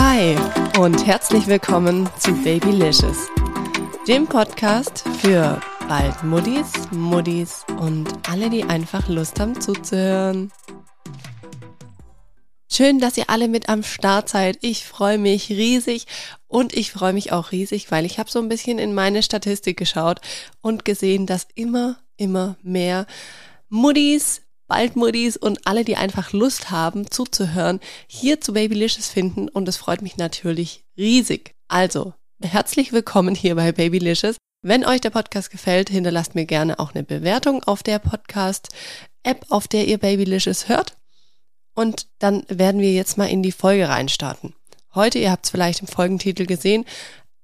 Hi und herzlich willkommen zu Babylicious, dem Podcast für bald Muddis, Muddis und alle, die einfach Lust haben zuzuhören. Schön, dass ihr alle mit am Start seid. Ich freue mich riesig und ich freue mich auch riesig, weil ich habe so ein bisschen in meine Statistik geschaut und gesehen, dass immer, immer mehr Muddis, Baldmuddis und alle, die einfach Lust haben zuzuhören, hier zu Babylicious finden und es freut mich natürlich riesig. Also, herzlich willkommen hier bei Babylicious. Wenn euch der Podcast gefällt, hinterlasst mir gerne auch eine Bewertung auf der Podcast-App, auf der ihr Babylicious hört. Und dann werden wir jetzt mal in die Folge reinstarten. Heute, ihr habt es vielleicht im Folgentitel gesehen,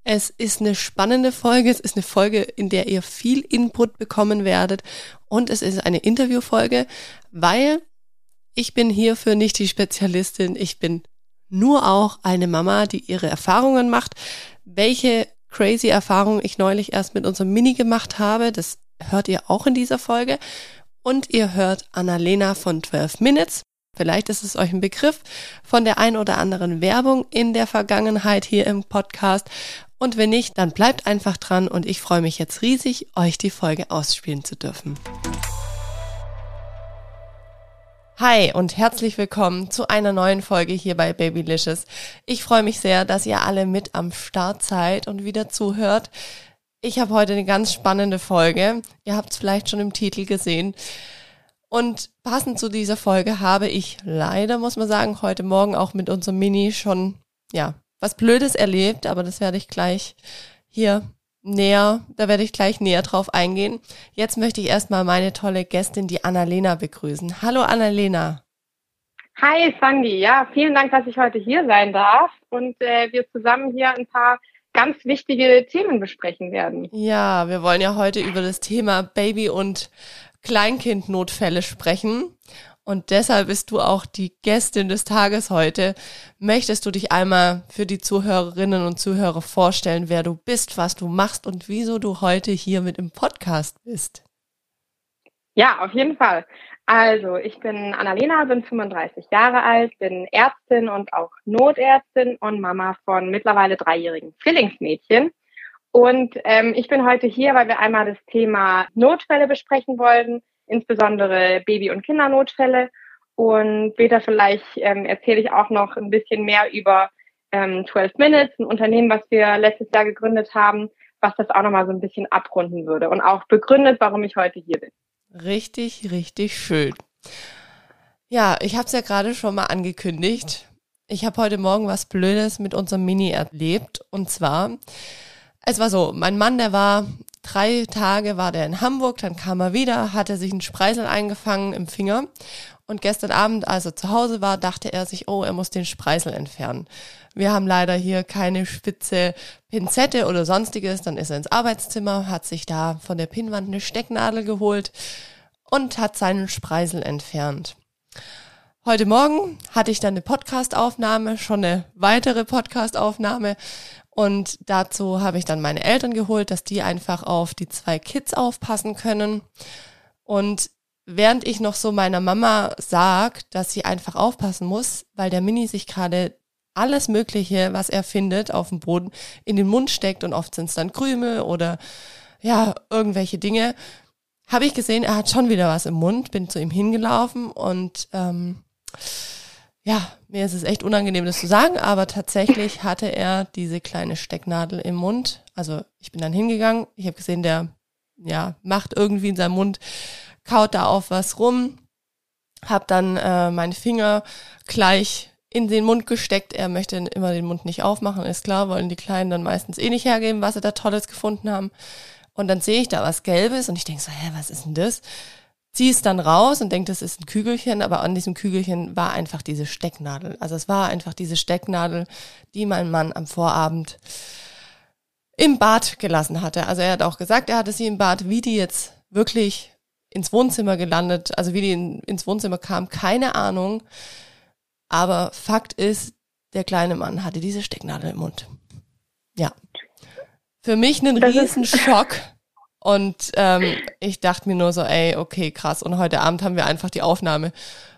es ist eine spannende Folge. Es ist eine Folge, in der ihr viel Input bekommen werdet. Und es ist eine Interviewfolge, weil ich bin hierfür nicht die Spezialistin. Ich bin nur auch eine Mama, die ihre Erfahrungen macht. Welche crazy Erfahrungen ich neulich erst mit unserem Mini gemacht habe, das hört ihr auch in dieser Folge. Und ihr hört Annalena von 12 Minutes. Vielleicht ist es euch ein Begriff von der ein oder anderen Werbung in der Vergangenheit hier im Podcast. Und wenn nicht, dann bleibt einfach dran und ich freue mich jetzt riesig, euch die Folge ausspielen zu dürfen. Hi und herzlich willkommen zu einer neuen Folge hier bei Babylicious. Ich freue mich sehr, dass ihr alle mit am Start seid und wieder zuhört. Ich habe heute eine ganz spannende Folge. Ihr habt es vielleicht schon im Titel gesehen. Und passend zu dieser Folge habe ich leider, muss man sagen, heute Morgen auch mit unserem Mini schon, ja, was Blödes erlebt, aber das werde ich gleich hier näher, da werde ich gleich näher drauf eingehen. Jetzt möchte ich erstmal meine tolle Gästin, die Annalena, begrüßen. Hallo Annalena. Hi Sandy, ja, vielen Dank, dass ich heute hier sein darf und äh, wir zusammen hier ein paar ganz wichtige Themen besprechen werden. Ja, wir wollen ja heute über das Thema Baby- und Kleinkindnotfälle sprechen. Und deshalb bist du auch die Gästin des Tages heute. Möchtest du dich einmal für die Zuhörerinnen und Zuhörer vorstellen, wer du bist, was du machst und wieso du heute hier mit im Podcast bist? Ja, auf jeden Fall. Also, ich bin Annalena, bin 35 Jahre alt, bin Ärztin und auch Notärztin und Mama von mittlerweile dreijährigen Zwillingsmädchen. Und ähm, ich bin heute hier, weil wir einmal das Thema Notfälle besprechen wollten insbesondere Baby- und Kindernotfälle. Und später vielleicht ähm, erzähle ich auch noch ein bisschen mehr über ähm, 12 Minutes, ein Unternehmen, was wir letztes Jahr gegründet haben, was das auch nochmal so ein bisschen abrunden würde und auch begründet, warum ich heute hier bin. Richtig, richtig schön. Ja, ich habe es ja gerade schon mal angekündigt. Ich habe heute Morgen was Blödes mit unserem Mini erlebt. Und zwar, es war so, mein Mann, der war drei Tage war der in Hamburg, dann kam er wieder, hatte sich einen Spreisel eingefangen im Finger. Und gestern Abend, als er zu Hause war, dachte er sich, oh, er muss den Spreisel entfernen. Wir haben leider hier keine spitze Pinzette oder sonstiges. Dann ist er ins Arbeitszimmer, hat sich da von der Pinnwand eine Stecknadel geholt und hat seinen Spreisel entfernt. Heute Morgen hatte ich dann eine Podcastaufnahme, schon eine weitere Podcastaufnahme und dazu habe ich dann meine Eltern geholt, dass die einfach auf die zwei Kids aufpassen können. Und während ich noch so meiner Mama sag, dass sie einfach aufpassen muss, weil der Mini sich gerade alles Mögliche, was er findet, auf dem Boden in den Mund steckt und oft sind es dann Krümel oder ja, irgendwelche Dinge, habe ich gesehen, er hat schon wieder was im Mund, bin zu ihm hingelaufen und ähm, ja, mir ist es echt unangenehm, das zu sagen, aber tatsächlich hatte er diese kleine Stecknadel im Mund. Also ich bin dann hingegangen, ich habe gesehen, der ja macht irgendwie in seinem Mund, kaut da auf was rum, habe dann äh, meinen Finger gleich in den Mund gesteckt. Er möchte immer den Mund nicht aufmachen, ist klar, wollen die Kleinen dann meistens eh nicht hergeben, was sie da Tolles gefunden haben. Und dann sehe ich da was Gelbes und ich denke so, hä, was ist denn das? Ziehe es dann raus und denke, das ist ein Kügelchen, aber an diesem Kügelchen war einfach diese Stecknadel. Also es war einfach diese Stecknadel, die mein Mann am Vorabend im Bad gelassen hatte. Also er hat auch gesagt, er hatte sie im Bad, wie die jetzt wirklich ins Wohnzimmer gelandet, also wie die in, ins Wohnzimmer kam, keine Ahnung. Aber Fakt ist, der kleine Mann hatte diese Stecknadel im Mund. Ja. Für mich ein Riesenschock. Und ähm, ich dachte mir nur so, ey, okay, krass. Und heute Abend haben wir einfach die Aufnahme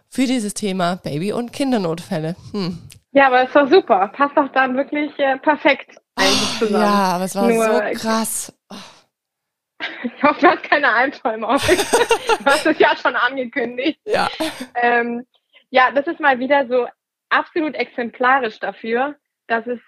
für dieses Thema Baby- und Kindernotfälle. Hm. Ja, aber es war super. Passt doch dann wirklich äh, perfekt eigentlich zusammen. Ja, aber es war Nur- so krass. Ich hoffe, du hast keine Albträume. du hast es ja schon angekündigt. Ja. Ähm, ja, das ist mal wieder so absolut exemplarisch dafür, dass es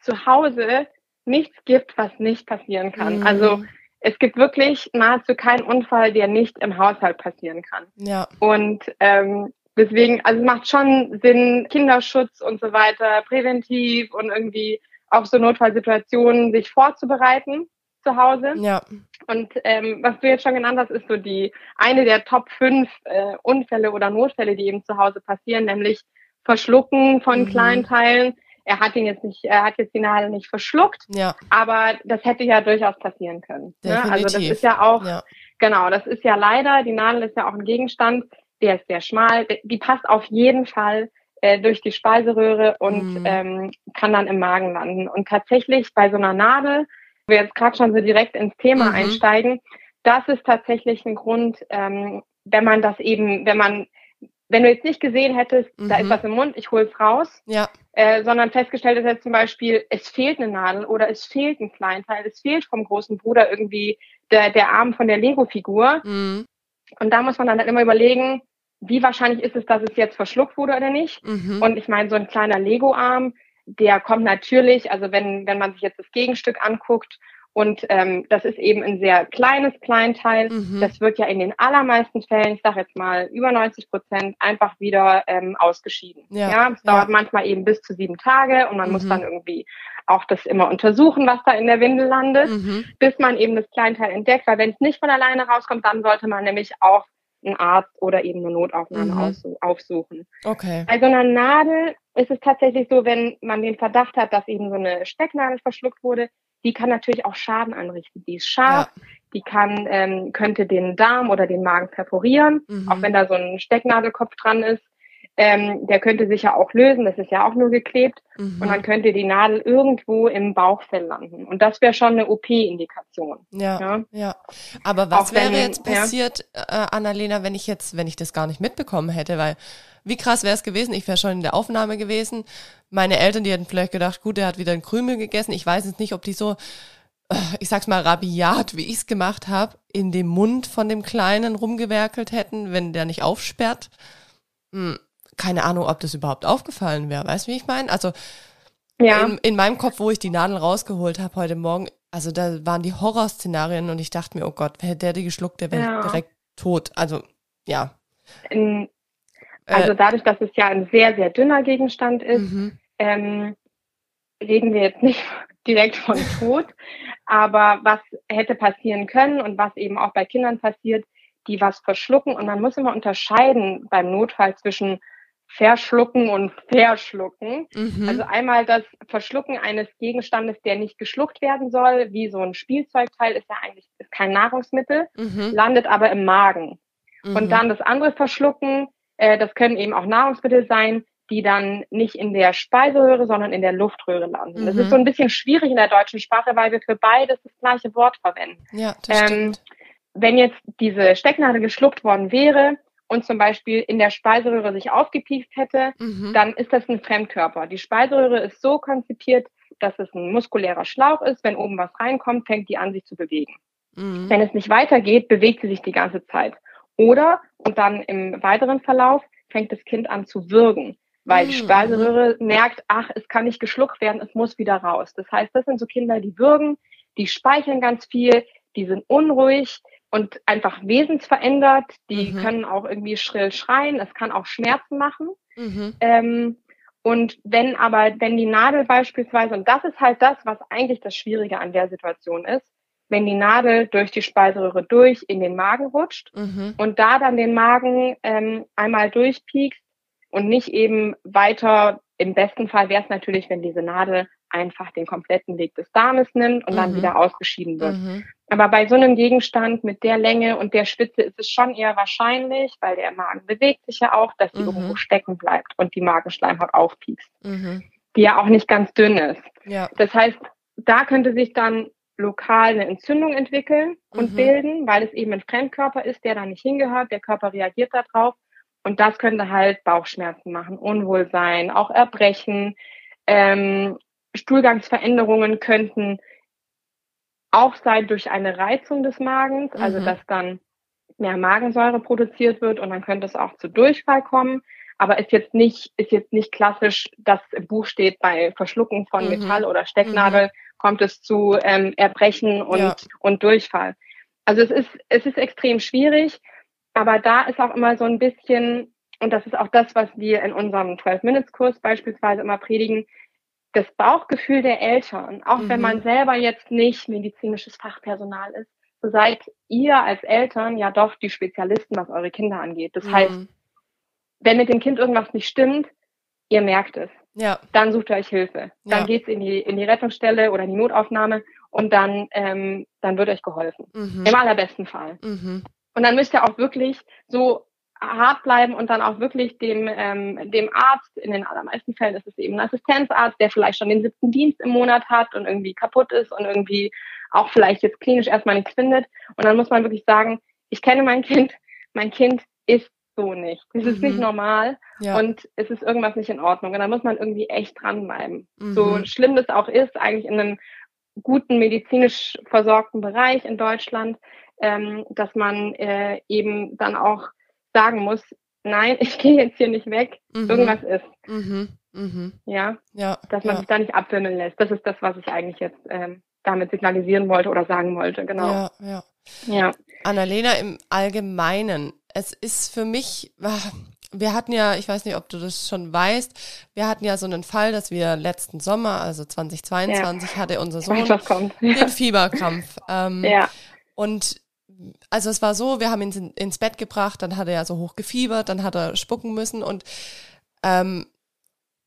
zu Hause nichts gibt, was nicht passieren kann. Mhm. Also es gibt wirklich nahezu keinen Unfall, der nicht im Haushalt passieren kann. Ja. Und ähm, deswegen, also es macht schon Sinn, Kinderschutz und so weiter, präventiv und irgendwie auf so Notfallsituationen sich vorzubereiten zu Hause. Ja. Und ähm, was du jetzt schon genannt hast, ist so die eine der Top 5 äh, Unfälle oder Notfälle, die eben zu Hause passieren, nämlich Verschlucken von Mhm. kleinen Teilen. Er hat ihn jetzt nicht, er hat jetzt die Nadel nicht verschluckt, Ja. aber das hätte ja durchaus passieren können. Ne? Also das ist ja auch, Ja. genau, das ist ja leider, die Nadel ist ja auch ein Gegenstand, der ist sehr schmal, die passt auf jeden Fall äh, durch die Speiseröhre und Mhm. ähm, kann dann im Magen landen. Und tatsächlich bei so einer Nadel, wo wir jetzt gerade schon so direkt ins Thema Mhm. einsteigen, das ist tatsächlich ein Grund, ähm, wenn man das eben, wenn man, wenn du jetzt nicht gesehen hättest, da Mhm. ist was im Mund, ich hole es raus, Ja. Äh, sondern festgestellt ist jetzt zum Beispiel, es fehlt eine Nadel oder es fehlt ein Kleinteil, es fehlt vom großen Bruder irgendwie der, der Arm von der Lego-Figur. Mhm. Und da muss man dann halt immer überlegen, wie wahrscheinlich ist es, dass es jetzt verschluckt wurde oder nicht. Mhm. Und ich meine, so ein kleiner Lego-Arm, der kommt natürlich, also wenn, wenn man sich jetzt das Gegenstück anguckt und ähm, das ist eben ein sehr kleines Kleinteil, Mhm. das wird ja in den allermeisten Fällen, ich sage jetzt mal über 90 Prozent, einfach wieder ähm, ausgeschieden. Ja, es dauert ja. manchmal eben bis zu sieben Tage und man muss Mhm. dann irgendwie auch das immer untersuchen, was da in der Windel landet, Mhm. bis man eben das Kleinteil entdeckt, weil wenn es nicht von alleine rauskommt, dann sollte man nämlich auch einen Arzt oder eben eine Notaufnahme Mhm. aufsuchen. Okay. Bei so einer Nadel ist es tatsächlich so, wenn man den Verdacht hat, dass eben so eine Stecknadel verschluckt wurde, die kann natürlich auch Schaden anrichten. Die ist scharf, die kann, ähm, könnte den Darm oder den Magen perforieren, Mhm. auch wenn da so ein Stecknadelkopf dran ist. Ähm, der könnte sich ja auch lösen, das ist ja auch nur geklebt. Mhm. Und dann könnte die Nadel irgendwo im Bauchfell landen. Und das wäre schon eine OP-Indikation. Ja, Ja. ja. Aber was Auch wenn- wäre jetzt ja. passiert, äh, Annalena, wenn ich jetzt, wenn ich das gar nicht mitbekommen hätte? Weil wie krass wäre es gewesen? Ich wäre schon in der Aufnahme gewesen. Meine Eltern, die hätten vielleicht gedacht, gut, der hat wieder einen Krümel gegessen. Ich weiß jetzt nicht, ob die so, äh, ich sag's mal rabiat, wie ich's gemacht habe, in dem Mund von dem Kleinen rumgewerkelt hätten, wenn der nicht aufsperrt. Hm, keine Ahnung, ob das überhaupt aufgefallen wäre. Weißt du, wie ich meine? Also Ja, in, in meinem Kopf, wo ich die Nadel rausgeholt habe heute Morgen, also da waren die Horrorszenarien und ich dachte mir, oh Gott, hätte der die geschluckt, der wäre Ja. direkt tot. Also, ja. in, also dadurch, dass es ja ein sehr, sehr dünner Gegenstand äh, ist, mhm. ähm, reden wir jetzt nicht direkt von Tod, aber was hätte passieren können und was eben auch bei Kindern passiert, die was verschlucken. Und man muss immer unterscheiden beim Notfall zwischen Verschlucken und Verschlucken. Mhm. Also einmal das Verschlucken eines Gegenstandes, der nicht geschluckt werden soll, wie so ein Spielzeugteil, ist ja eigentlich ist kein Nahrungsmittel, mhm. landet aber im Magen. Mhm. Und dann das andere Verschlucken, äh, das können eben auch Nahrungsmittel sein, die dann nicht in der Speiseröhre, sondern in der Luftröhre landen. Das Mhm. ist so ein bisschen schwierig in der deutschen Sprache, weil wir für beides das gleiche Wort verwenden. Ja, das ähm, stimmt. Wenn jetzt diese Stecknadel geschluckt worden wäre und zum Beispiel in der Speiseröhre sich aufgepiekst hätte, Mhm. dann ist das ein Fremdkörper. Die Speiseröhre ist so konzipiert, dass es ein muskulärer Schlauch ist. Wenn oben was reinkommt, fängt die an, sich zu bewegen. Mhm. Wenn es nicht weitergeht, bewegt sie sich die ganze Zeit. Oder, und dann im weiteren Verlauf, fängt das Kind an zu würgen, weil die Mhm. Speiseröhre merkt, ach, es kann nicht geschluckt werden, es muss wieder raus. Das heißt, das sind so Kinder, die würgen, die speichern ganz viel, die sind unruhig und einfach wesensverändert. Die Mhm. können auch irgendwie schrill schreien, es kann auch Schmerzen machen. Mhm. Ähm, und wenn aber, wenn die Nadel beispielsweise, und das ist halt das, was eigentlich das Schwierige an der Situation ist, wenn die Nadel durch die Speiseröhre durch in den Magen rutscht Mhm. und da dann den Magen ähm, einmal durchpiekst und nicht eben weiter, im besten Fall wäre es natürlich, wenn diese Nadel einfach den kompletten Weg des Darmes nimmt und dann Mhm. wieder ausgeschieden wird. Mhm. Aber bei so einem Gegenstand mit der Länge und der Spitze ist es schon eher wahrscheinlich, weil der Magen bewegt sich ja auch, dass sie Mhm. irgendwo stecken bleibt und die Magenschleimhaut aufpiekst, Mhm. die ja auch nicht ganz dünn ist. Ja. Das heißt, da könnte sich dann lokal eine Entzündung entwickeln und Mhm. bilden, weil es eben ein Fremdkörper ist, der da nicht hingehört. Der Körper reagiert darauf Und das könnte halt Bauchschmerzen machen, Unwohlsein, auch Erbrechen. Ähm, Stuhlgangsveränderungen könnten auch sein durch eine Reizung des Magens, also mhm. dass dann mehr Magensäure produziert wird und dann könnte es auch zu Durchfall kommen. Aber ist jetzt nicht, ist jetzt nicht klassisch, dass im Buch steht, bei Verschlucken von mhm. Metall oder Stecknadel mhm. kommt es zu ähm, Erbrechen und, ja. und Durchfall. Also es ist, es ist extrem schwierig. Aber da ist auch immer so ein bisschen, und das ist auch das, was wir in unserem 12-Minutes-Kurs beispielsweise immer predigen, das Bauchgefühl der Eltern, auch mhm. wenn man selber jetzt nicht medizinisches Fachpersonal ist, so seid ihr als Eltern ja doch die Spezialisten, was eure Kinder angeht. Das mhm. heißt, wenn mit dem Kind irgendwas nicht stimmt, ihr merkt es. Ja. Dann sucht ihr euch Hilfe. Dann ja. geht's in die, in die Rettungsstelle oder in die Notaufnahme und dann, ähm, dann wird euch geholfen. Mhm. Im allerbesten Fall. Mhm. Und dann müsst ihr auch wirklich so hart bleiben und dann auch wirklich dem, ähm, dem Arzt, in den allermeisten Fällen ist es eben ein Assistenzarzt, der vielleicht schon den siebten Dienst im Monat hat und irgendwie kaputt ist und irgendwie auch vielleicht jetzt klinisch erstmal nichts findet. Und dann muss man wirklich sagen, ich kenne mein Kind, mein Kind ist so nicht. Es ist mhm. nicht normal ja. und es ist irgendwas nicht in Ordnung. Und dann muss man irgendwie echt dranbleiben. Mhm. So schlimm das auch ist, eigentlich in einem guten medizinisch versorgten Bereich in Deutschland, ähm, dass man äh, eben dann auch sagen muss, nein, ich gehe jetzt hier nicht weg, mhm. irgendwas ist. Mhm. Mhm. Ja? ja, dass man ja. sich da nicht abwimmeln lässt. Das ist das, was ich eigentlich jetzt ähm, damit signalisieren wollte oder sagen wollte, genau. Ja, ja. ja. Annalena, im Allgemeinen, es ist für mich, ah, wir hatten ja, ich weiß nicht, ob du das schon weißt, wir hatten ja so einen Fall, dass wir letzten Sommer, also 2022, ja. hatte unser Sohn den Fieberkrampf. Ähm, ja. Und also es war so, wir haben ihn ins Bett gebracht, dann hat er ja so hoch gefiebert, dann hat er spucken müssen und ähm,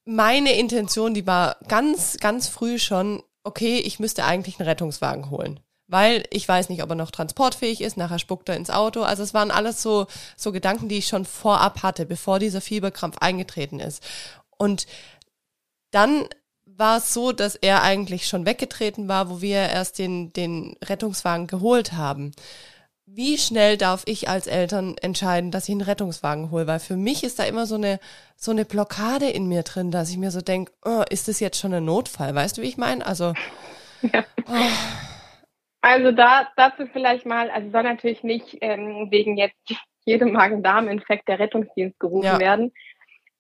meine Intention, die war ganz, ganz früh schon, okay, ich müsste eigentlich einen Rettungswagen holen. Weil ich weiß nicht, ob er noch transportfähig ist, nachher spuckt er ins Auto. Also es waren alles so, so Gedanken, die ich schon vorab hatte, bevor dieser Fieberkrampf eingetreten ist. Und dann war es so, dass er eigentlich schon weggetreten war, wo wir erst den, den Rettungswagen geholt haben wie schnell darf ich als Eltern entscheiden, dass ich einen Rettungswagen hole? Weil für mich ist da immer so eine, so eine Blockade in mir drin, dass ich mir so denke, oh, ist das jetzt schon ein Notfall? Weißt du, wie ich meine? Also. Ja. Oh. Also da dazu vielleicht mal, also soll natürlich nicht ähm, wegen jetzt jedem Magen-Darm-Infekt der Rettungsdienst gerufen ja. werden.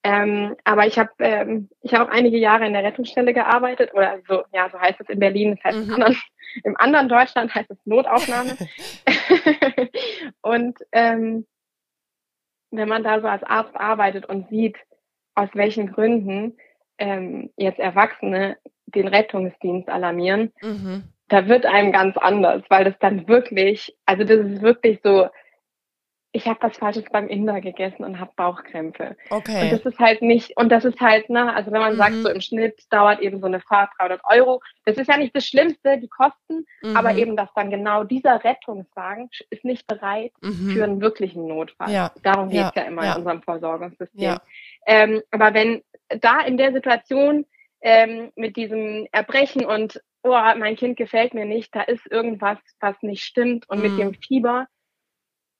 Ähm, aber ich habe ähm, ich habe auch einige Jahre in der Rettungsstelle gearbeitet oder so ja so heißt es in Berlin das heißt mhm. im, anderen, im anderen Deutschland heißt es Notaufnahme und ähm, wenn man da so als Arzt arbeitet und sieht aus welchen Gründen ähm, jetzt Erwachsene den Rettungsdienst alarmieren mhm. da wird einem ganz anders weil das dann wirklich also das ist wirklich so ich habe was Falsches beim Inder gegessen und habe Bauchkrämpfe. Okay. Und das ist halt nicht, und das ist halt, ne, also wenn man mhm. sagt, so im Schnitt dauert eben so eine Fahrt 300 Euro, das ist ja nicht das Schlimmste, die Kosten, mhm. aber eben, dass dann genau dieser Rettungswagen ist nicht bereit mhm. für einen wirklichen Notfall. Ja. Darum geht's ja. ja immer ja. in unserem Versorgungssystem. Ja. Ähm, aber wenn da in der Situation ähm, mit diesem Erbrechen und, oh, mein Kind gefällt mir nicht, da ist irgendwas, was nicht stimmt und mit mhm. dem Fieber,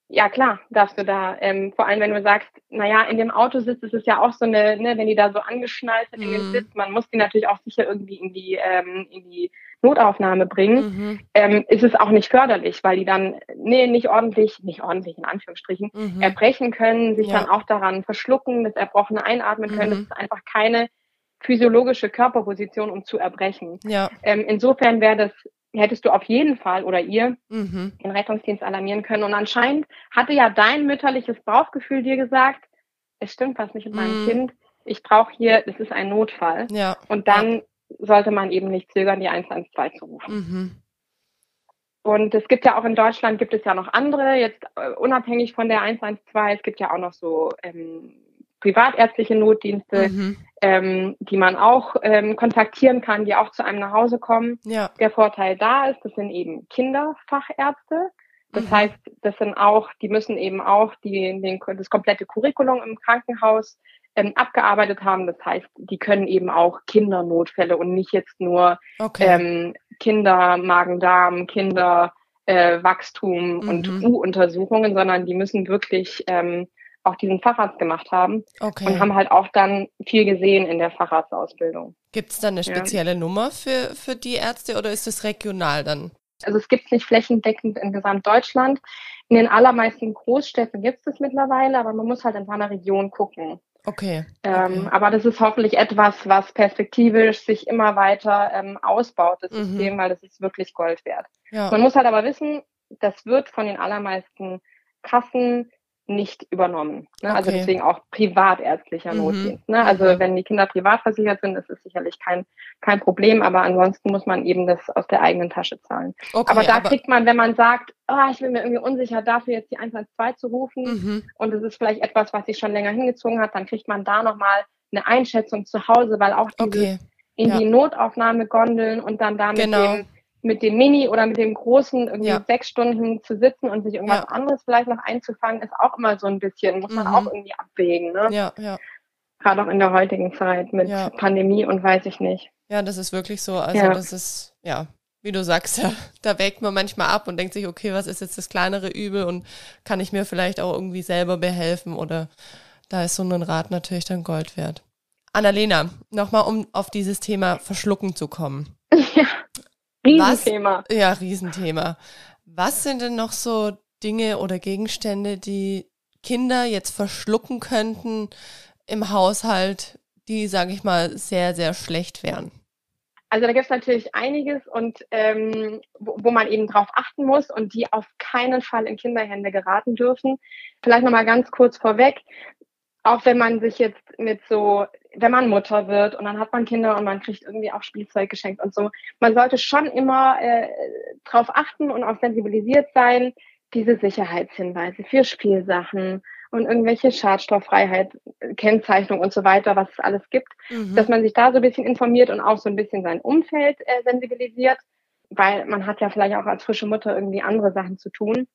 ja klar, darfst du da. Ähm, vor allem, wenn du sagst, naja, in dem Autositz ist es ja auch so eine, ne, wenn die da so angeschnallt sind mhm. in den Sitz, man muss die natürlich auch sicher irgendwie in die, ähm, in die Notaufnahme bringen, mhm. ähm, ist es auch nicht förderlich, weil die dann nee, nicht ordentlich, nicht ordentlich in Anführungsstrichen, mhm. erbrechen können, sich ja. dann auch daran verschlucken, das Erbrochene einatmen können. Das mhm. ist einfach keine physiologische Körperposition, um zu erbrechen. Ja. Ähm, insofern wäre das hättest du auf jeden Fall oder ihr mhm. den Rettungsdienst alarmieren können. Und anscheinend hatte ja dein mütterliches Bauchgefühl dir gesagt, es stimmt was nicht mit meinem mhm. Kind. Ich brauche hier, es ist ein Notfall. Ja. Und dann ja. sollte man eben nicht zögern, die 112 zu rufen. Mhm. Und es gibt ja auch in Deutschland gibt es ja noch andere, jetzt uh, unabhängig von der 112, es gibt ja auch noch so ähm, privatärztliche Notdienste, mhm. ähm, die man auch ähm, kontaktieren kann, die auch zu einem nach Hause kommen. Ja. Der Vorteil da ist, das sind eben Kinderfachärzte. Das mhm. heißt, das sind auch, die müssen eben auch die, den, das komplette Curriculum im Krankenhaus ähm, abgearbeitet haben. Das heißt, die können eben auch Kindernotfälle und nicht jetzt nur okay. ähm, Kinder, Magen-Darm, Kinder, äh, Wachstum mhm. und U-Untersuchungen, sondern die müssen wirklich ähm, auch diesen Facharzt gemacht haben Okay. und haben halt auch dann viel gesehen in der Facharztausbildung. Gibt es da eine Ja. spezielle Nummer für, für die Ärzte oder ist es regional dann? Also es gibt es nicht flächendeckend in Gesamtdeutschland. In den allermeisten Großstädten gibt es es mittlerweile, aber man muss halt in seiner Region gucken. Okay. Ähm, okay. aber das ist hoffentlich etwas, was perspektivisch sich immer weiter ähm, ausbaut, das Mhm. System, weil das ist wirklich Gold wert. Ja. Man muss halt aber wissen, das wird von den allermeisten Kassen nicht übernommen. Ne? Also Okay. deswegen auch privatärztlicher Mhm. Notdienst. Ne? Also Mhm. wenn die Kinder privat versichert sind, ist es sicherlich kein, kein Problem, aber ansonsten muss man eben das aus der eigenen Tasche zahlen. okay, aber da kriegt man, wenn man sagt, oh, ich bin mir irgendwie unsicher, dafür jetzt die 112 zu rufen mhm. und es ist vielleicht etwas, was sich schon länger hingezogen hat, dann kriegt man da nochmal eine Einschätzung zu Hause, weil auch dieses Okay. in ja. die Notaufnahme gondeln und dann da mit Genau. dem mit dem Mini oder mit dem Großen irgendwie Ja. sechs Stunden zu sitzen und sich irgendwas Ja. anderes vielleicht noch einzufangen, ist auch immer so ein bisschen, muss man Mhm. auch irgendwie abwägen, ne? Ja, ja. Gerade auch in der heutigen Zeit mit Ja. Pandemie und weiß ich nicht. Ja, das ist wirklich so. Also das ist, ja, wie du sagst, ja, da wägt man manchmal ab und denkt sich, okay, was ist jetzt das kleinere Übel und kann ich mir vielleicht auch irgendwie selber behelfen oder da ist so ein Rat natürlich dann Gold wert. Annalena, nochmal um auf dieses Thema Verschlucken zu kommen. ja. Riesenthema. Ja, Riesenthema. Was sind denn noch so Dinge oder Gegenstände, die Kinder jetzt verschlucken könnten im Haushalt, die, sage ich mal, sehr, sehr schlecht wären? Also da gibt es natürlich einiges und ähm, wo, wo man eben drauf achten muss und die auf keinen Fall in Kinderhände geraten dürfen. Vielleicht nochmal ganz kurz vorweg, auch wenn man sich jetzt mit so, wenn man Mutter wird und dann hat man Kinder und man kriegt irgendwie auch Spielzeug geschenkt und so, man sollte schon immer äh, drauf achten und auch sensibilisiert sein, diese Sicherheitshinweise für Spielsachen und irgendwelche Schadstofffreiheit, Kennzeichnung und so weiter, was es alles gibt Mhm. dass man sich da so ein bisschen informiert und auch so ein bisschen sein Umfeld äh, sensibilisiert, weil man hat ja vielleicht auch als frische Mutter irgendwie andere Sachen zu tun.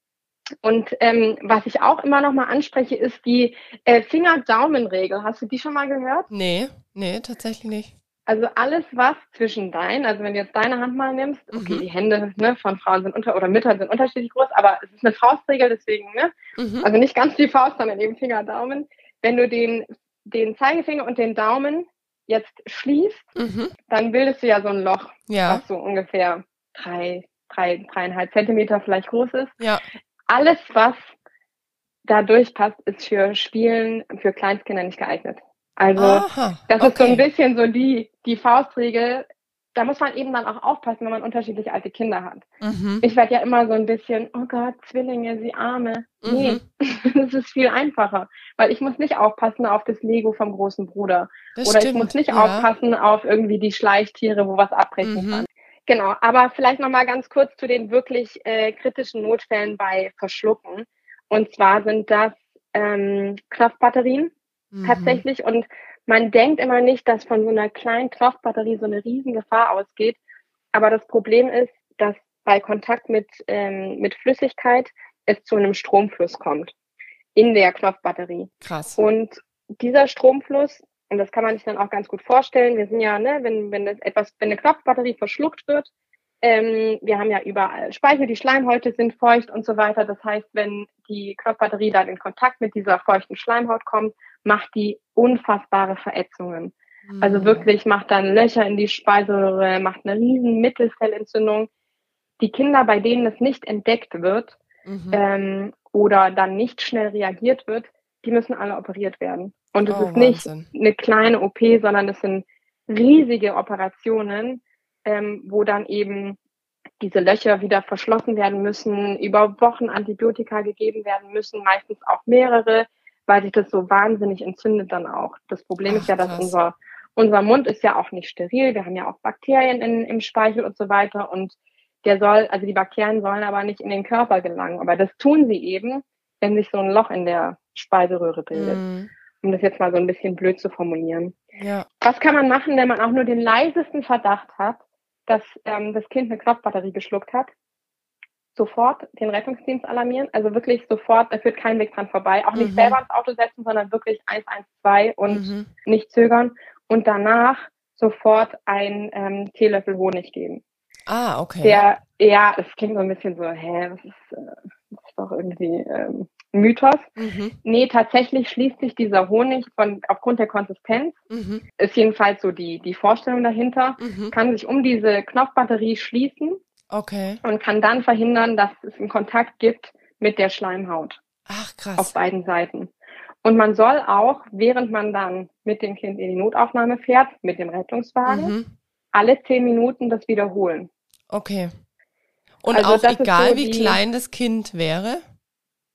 Und ähm, was ich auch immer noch mal anspreche, ist die äh, Finger-Daumen-Regel. Hast du die schon mal gehört? Nee, nee, tatsächlich nicht. Also alles, was zwischen deinen, also wenn du jetzt deine Hand mal nimmst, okay, Mhm. die Hände ne, von Frauen sind unter oder Müttern sind unterschiedlich groß, aber es ist eine Faustregel, deswegen, ne? Mhm. Also nicht ganz die Faust, sondern eben Finger, Daumen. Wenn du den, den Zeigefinger und den Daumen jetzt schließt, Mhm. dann bildest du ja so ein Loch, Ja, was so ungefähr drei, drei, dreieinhalb Zentimeter vielleicht groß ist. ja, Alles, was da durchpasst, ist für Spielen für Kleinstkinder nicht geeignet. Also Aha, das ist so ein okay. bisschen so die, die Faustregel. Da muss man eben dann auch aufpassen, wenn man unterschiedlich alte Kinder hat. Mhm. Ich werde ja immer so ein bisschen, oh Gott, Zwillinge, sie Arme. Nee, das ist viel einfacher, weil ich muss nicht aufpassen auf das Lego vom großen Bruder. Das Oder stimmt. ich muss nicht ja. aufpassen auf irgendwie die Schleichtiere, wo was abbrechen Mhm. kann. Genau, aber vielleicht nochmal ganz kurz zu den wirklich äh, kritischen Notfällen bei Verschlucken. Und zwar sind das ähm, Knopfbatterien Mhm. tatsächlich. Und man denkt immer nicht, dass von so einer kleinen Knopfbatterie so eine riesen Gefahr ausgeht. Aber das Problem ist, dass bei Kontakt mit, ähm, mit Flüssigkeit es zu einem Stromfluss kommt in der Knopfbatterie. Krass. Und dieser Stromfluss, und das kann man sich dann auch ganz gut vorstellen, wir sind ja, ne, wenn, wenn etwas, wenn eine Knopfbatterie verschluckt wird, ähm, wir haben ja überall Speichel, die Schleimhäute sind feucht und so weiter. Das heißt, wenn die Knopfbatterie dann in Kontakt mit dieser feuchten Schleimhaut kommt, macht die unfassbare Verätzungen. Also Mhm. wirklich macht dann Löcher in die Speiseröhre, macht eine riesen Mittelfellentzündung. Die Kinder, bei denen es nicht entdeckt wird Mhm. ähm, oder dann nicht schnell reagiert wird, die müssen alle operiert werden. Und es Oh, ist nicht Wahnsinn. eine kleine OP, sondern es sind riesige Operationen, ähm, wo dann eben diese Löcher wieder verschlossen werden müssen, über Wochen Antibiotika gegeben werden müssen, meistens auch mehrere, weil sich das so wahnsinnig entzündet dann auch. Das Problem Ach, ist ja, dass krass. unser, unser Mund ist ja auch nicht steril. Wir haben ja auch Bakterien in, im Speichel und so weiter und der soll, also die Bakterien sollen aber nicht in den Körper gelangen. Aber das tun sie eben, wenn sich so ein Loch in der Speiseröhre bildet. Mhm. Um das jetzt mal so ein bisschen blöd zu formulieren. Ja. Was kann man machen, wenn man auch nur den leisesten Verdacht hat, dass ähm, das Kind eine Knopfbatterie geschluckt hat? Sofort den Rettungsdienst alarmieren, also wirklich sofort, da führt kein Weg dran vorbei. Auch nicht Mhm. selber ins Auto setzen, sondern wirklich 112 und Mhm. nicht zögern. Und danach sofort einen ähm, Teelöffel Honig geben. Ah, okay. Der, ja, es klingt so ein bisschen so, hä, das ist, äh, das ist doch irgendwie, ähm, Mythos. Mhm. Nee, tatsächlich schließt sich dieser Honig von, aufgrund der Konsistenz, mhm. ist jedenfalls so die, die Vorstellung dahinter, mhm. kann sich um diese Knopfbatterie schließen. Okay. Und kann dann verhindern, dass es einen Kontakt gibt mit der Schleimhaut. Ach, krass. Auf beiden Seiten. Und man soll auch, während man dann mit dem Kind in die Notaufnahme fährt, mit dem Rettungswagen, mhm. alle zehn Minuten das wiederholen. Okay. Und also auch egal, so wie die, klein das Kind wäre?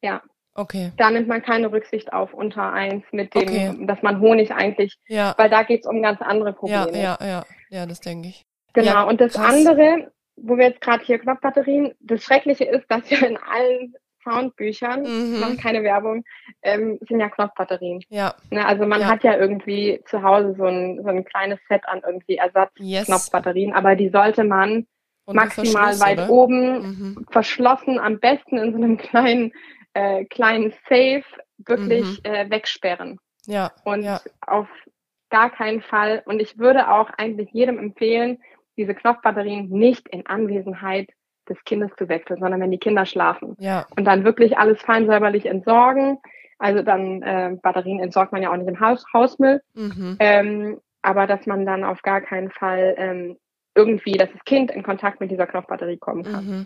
Ja. Okay. Da nimmt man keine Rücksicht auf unter eins mit dem, okay. dass man Honig eigentlich, ja. weil da geht es um ganz andere Probleme. Ja, ja, ja, ja, das denke ich. Genau. Ja, und das krass. andere, wo wir jetzt gerade hier Knopfbatterien, das Schreckliche ist, dass ja in allen Soundbüchern, mhm. machen keine Werbung, ähm, sind ja Knopfbatterien. Ja. Ne, also man ja. hat ja irgendwie zu Hause so ein, so ein kleines Set an irgendwie Ersatzknopfbatterien, yes. aber die sollte man maximal weit oder? oben mhm. verschlossen, am besten in so einem kleinen, äh, kleinen Safe wirklich mhm. äh, wegsperren. Ja. Und ja. auf gar keinen Fall. Und ich würde auch eigentlich jedem empfehlen, diese Knopfbatterien nicht in Anwesenheit des Kindes zu wechseln, sondern wenn die Kinder schlafen. Ja. Und dann wirklich alles fein säuberlich entsorgen. Also dann äh, Batterien entsorgt man ja auch nicht im Haus, Hausmüll. Mhm. Ähm, aber dass man dann auf gar keinen Fall ähm, irgendwie, dass das Kind in Kontakt mit dieser Knopfbatterie kommen kann. Mhm.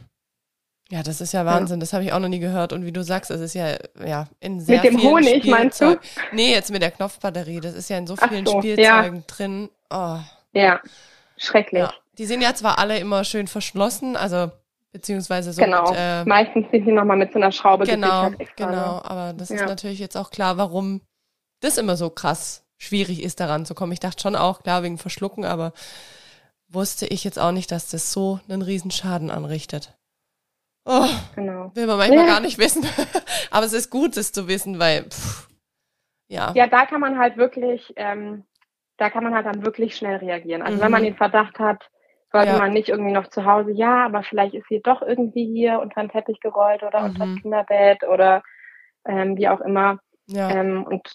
Ja, das ist ja Wahnsinn. Ja. Das habe ich auch noch nie gehört. Und wie du sagst, es ist ja, ja in sehr Mit dem vielen Honig, Spielzeug meinst du? Nee, jetzt mit der Knopfbatterie. Das ist ja in so vielen so, Spielzeugen ja. drin. Oh. Ja, schrecklich. Ja. Die sind ja zwar alle immer schön verschlossen, also beziehungsweise so genau. Mit, äh, Meistens sind die nochmal mit so einer Schraube Genau, extra, genau. Aber das ist natürlich jetzt auch klar, warum das immer so krass schwierig ist, daran zu kommen. Ich dachte schon auch, klar, wegen Verschlucken, aber wusste ich jetzt auch nicht, dass das so einen Riesenschaden anrichtet. Oh, genau. will man manchmal ja. gar nicht wissen. Aber es ist gut, das zu wissen, weil, pff, ja. Ja, da kann man halt wirklich, ähm, da kann man halt dann wirklich schnell reagieren. Also mhm. wenn man mhm. den Verdacht hat, sollte ja. man nicht irgendwie noch zu Hause, ja, aber vielleicht ist sie doch irgendwie hier unter den Teppich gerollt oder mhm. unter das Kinderbett oder ähm, wie auch immer. Ja. Ähm, und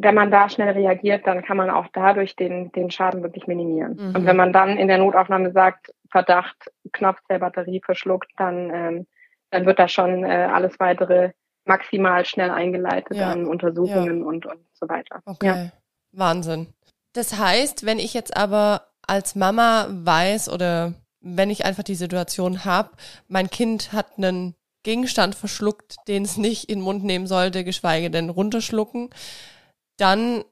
wenn man da schnell reagiert, dann kann man auch dadurch den, den Schaden wirklich minimieren. Mhm. Und wenn man dann in der Notaufnahme sagt, Verdacht, Knopfzellbatterie verschluckt, dann, ähm, dann wird da schon äh, alles weitere maximal schnell eingeleitet ja. an Untersuchungen ja. und, und so weiter. Okay. Ja. Wahnsinn. Das heißt, wenn ich jetzt aber als Mama weiß oder wenn ich einfach die Situation habe, mein Kind hat einen Gegenstand verschluckt, den es nicht in den Mund nehmen sollte, geschweige denn runterschlucken, dann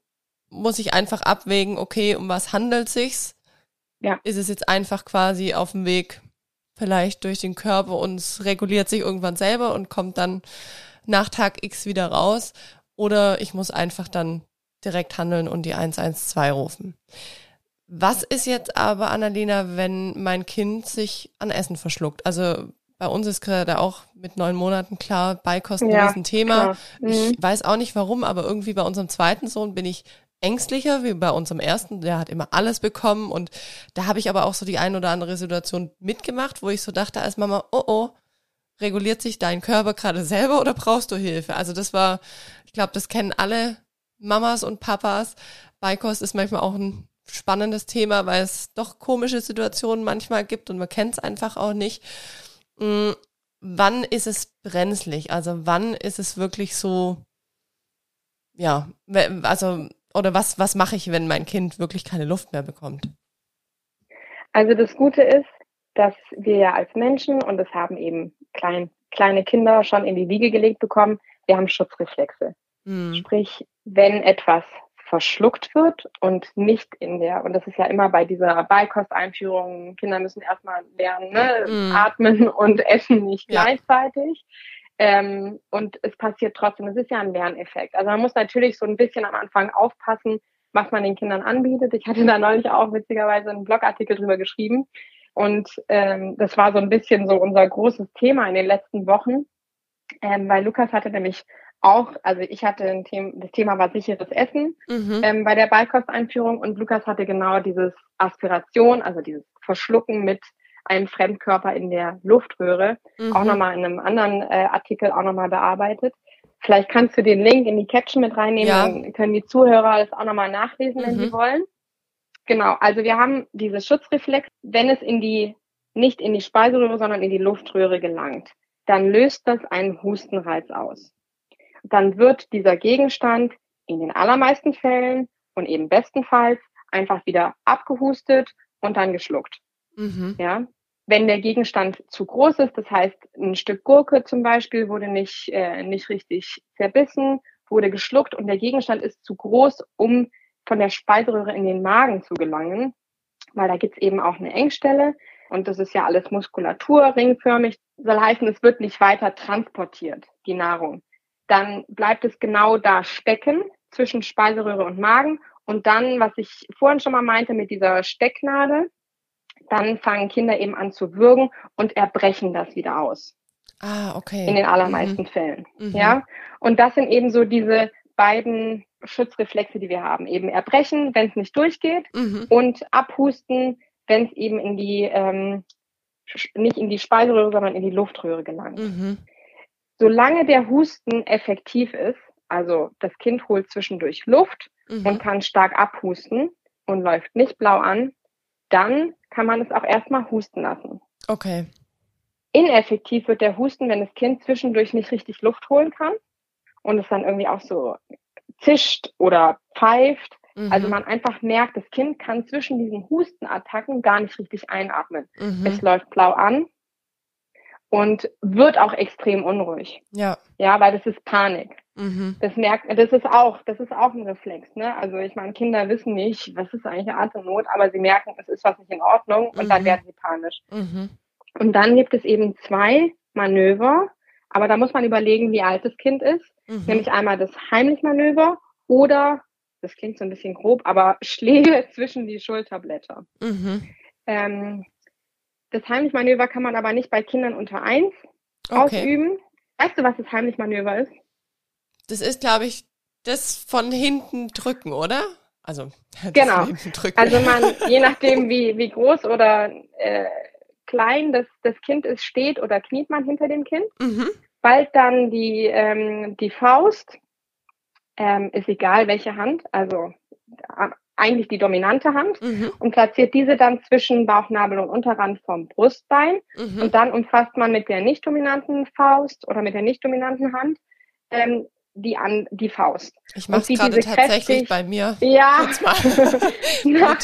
muss ich einfach abwägen, okay, um was handelt sich's? Ja. Ist es jetzt einfach quasi auf dem Weg vielleicht durch den Körper und es reguliert sich irgendwann selber und kommt dann nach Tag X wieder raus? Oder ich muss einfach dann direkt handeln und die 112 rufen. Was ist jetzt aber, Annalena, wenn mein Kind sich an Essen verschluckt? Also bei uns ist gerade auch mit neun Monaten klar, Beikosten ja, ist ein Thema. Mhm. Ich weiß auch nicht warum, aber irgendwie bei unserem zweiten Sohn bin ich ängstlicher wie bei unserem ersten. Der hat immer alles bekommen und da habe ich aber auch so die ein oder andere Situation mitgemacht, wo ich so dachte als Mama, oh oh, reguliert sich dein Körper gerade selber oder brauchst du Hilfe? Also das war, ich glaube, das kennen alle Mamas und Papas. Beikost ist manchmal auch ein spannendes Thema, weil es doch komische Situationen manchmal gibt und man kennt es einfach auch nicht. Mm, wann ist es brenzlig? Also wann ist es wirklich so, ja, also, oder was, was mache ich, wenn mein Kind wirklich keine Luft mehr bekommt? Also das Gute ist, dass wir ja als Menschen, und das haben eben klein, kleine Kinder schon in die Wiege gelegt bekommen, wir haben Schutzreflexe. Hm. Sprich, wenn etwas verschluckt wird und nicht in der, und das ist ja immer bei dieser Beikosteinführung, Kinder müssen erstmal lernen, ne? Mm. atmen und essen nicht ja. gleichzeitig. Ähm, und es passiert trotzdem, es ist ja ein Lerneffekt. Also man muss natürlich so ein bisschen am Anfang aufpassen, was man den Kindern anbietet. Ich hatte da neulich auch witzigerweise einen Blogartikel drüber geschrieben. Und ähm, das war so ein bisschen so unser großes Thema in den letzten Wochen, ähm, weil Lukas hatte nämlich auch, also ich hatte ein Thema, das Thema war sicheres Essen mhm. ähm, bei der Beikosteinführung und Lukas hatte genau dieses Aspiration, also dieses Verschlucken mit einem Fremdkörper in der Luftröhre, mhm. auch nochmal in einem anderen äh, Artikel auch nochmal bearbeitet. Vielleicht kannst du den Link in die Caption mit reinnehmen, ja. dann können die Zuhörer das auch nochmal nachlesen, wenn mhm. sie wollen. Genau, also wir haben dieses Schutzreflex, wenn es in die, nicht in die Speiseröhre, sondern in die Luftröhre gelangt, dann löst das einen Hustenreiz aus. Dann wird dieser Gegenstand in den allermeisten Fällen und eben bestenfalls einfach wieder abgehustet und dann geschluckt. Mhm. Ja, wenn der Gegenstand zu groß ist, das heißt, ein Stück Gurke zum Beispiel wurde nicht, äh, nicht richtig zerbissen, wurde geschluckt und der Gegenstand ist zu groß, um von der Speiseröhre in den Magen zu gelangen, weil da gibt's eben auch eine Engstelle und das ist ja alles Muskulatur, ringförmig, soll heißen, es wird nicht weiter transportiert, die Nahrung. Dann bleibt es genau da stecken zwischen Speiseröhre und Magen und dann, was ich vorhin schon mal meinte mit dieser Stecknadel, dann fangen Kinder eben an zu würgen und erbrechen das wieder aus. Ah, okay. In den allermeisten mhm. Fällen. Mhm. Ja. Und das sind eben so diese beiden Schutzreflexe, die wir haben. Eben erbrechen, wenn es nicht durchgeht mhm. und abhusten, wenn es eben in die, ähm, nicht in die Speiseröhre, sondern in die Luftröhre gelangt. Mhm. Solange der Husten effektiv ist, also das Kind holt zwischendurch Luft mhm. und kann stark abhusten und läuft nicht blau an, dann kann man es auch erstmal husten lassen. Okay. Ineffektiv wird der Husten, wenn das Kind zwischendurch nicht richtig Luft holen kann und es dann irgendwie auch so zischt oder pfeift. Mhm. Also man einfach merkt, das Kind kann zwischen diesen Hustenattacken gar nicht richtig einatmen. Mhm. Es läuft blau an und wird auch extrem unruhig. Ja. Ja, weil das ist Panik. Mhm. Das merkt, das ist auch, das ist auch ein Reflex, ne? Also ich meine, Kinder wissen nicht, was ist eigentlich Atemnot, aber sie merken, es ist was nicht in Ordnung und mhm. dann werden sie panisch. Mhm. Und dann gibt es eben zwei Manöver, aber da muss man überlegen, wie alt das Kind ist. Mhm. Nämlich einmal das Heimlich-Manöver oder, das klingt so ein bisschen grob, aber Schläge zwischen die Schulterblätter. Mhm. Ähm, das Heimlich-Manöver kann man aber nicht bei Kindern unter eins okay. ausüben. Weißt du, was das Heimlich-Manöver ist? Das ist, glaube ich, das von hinten drücken, oder? Also genau. Also man, je nachdem wie wie groß oder äh, klein das das Kind ist, steht oder kniet man hinter dem Kind. Mhm. Bald dann die ähm, die Faust ähm, ist egal welche Hand, also eigentlich die dominante Hand mhm. und platziert diese dann zwischen Bauchnabel und Unterrand vom Brustbein mhm. und dann umfasst man mit der nicht dominanten Faust oder mit der nicht dominanten Hand ähm, die an die Faust. Ich mache gerade tatsächlich kräftig, bei mir. Ja, nach,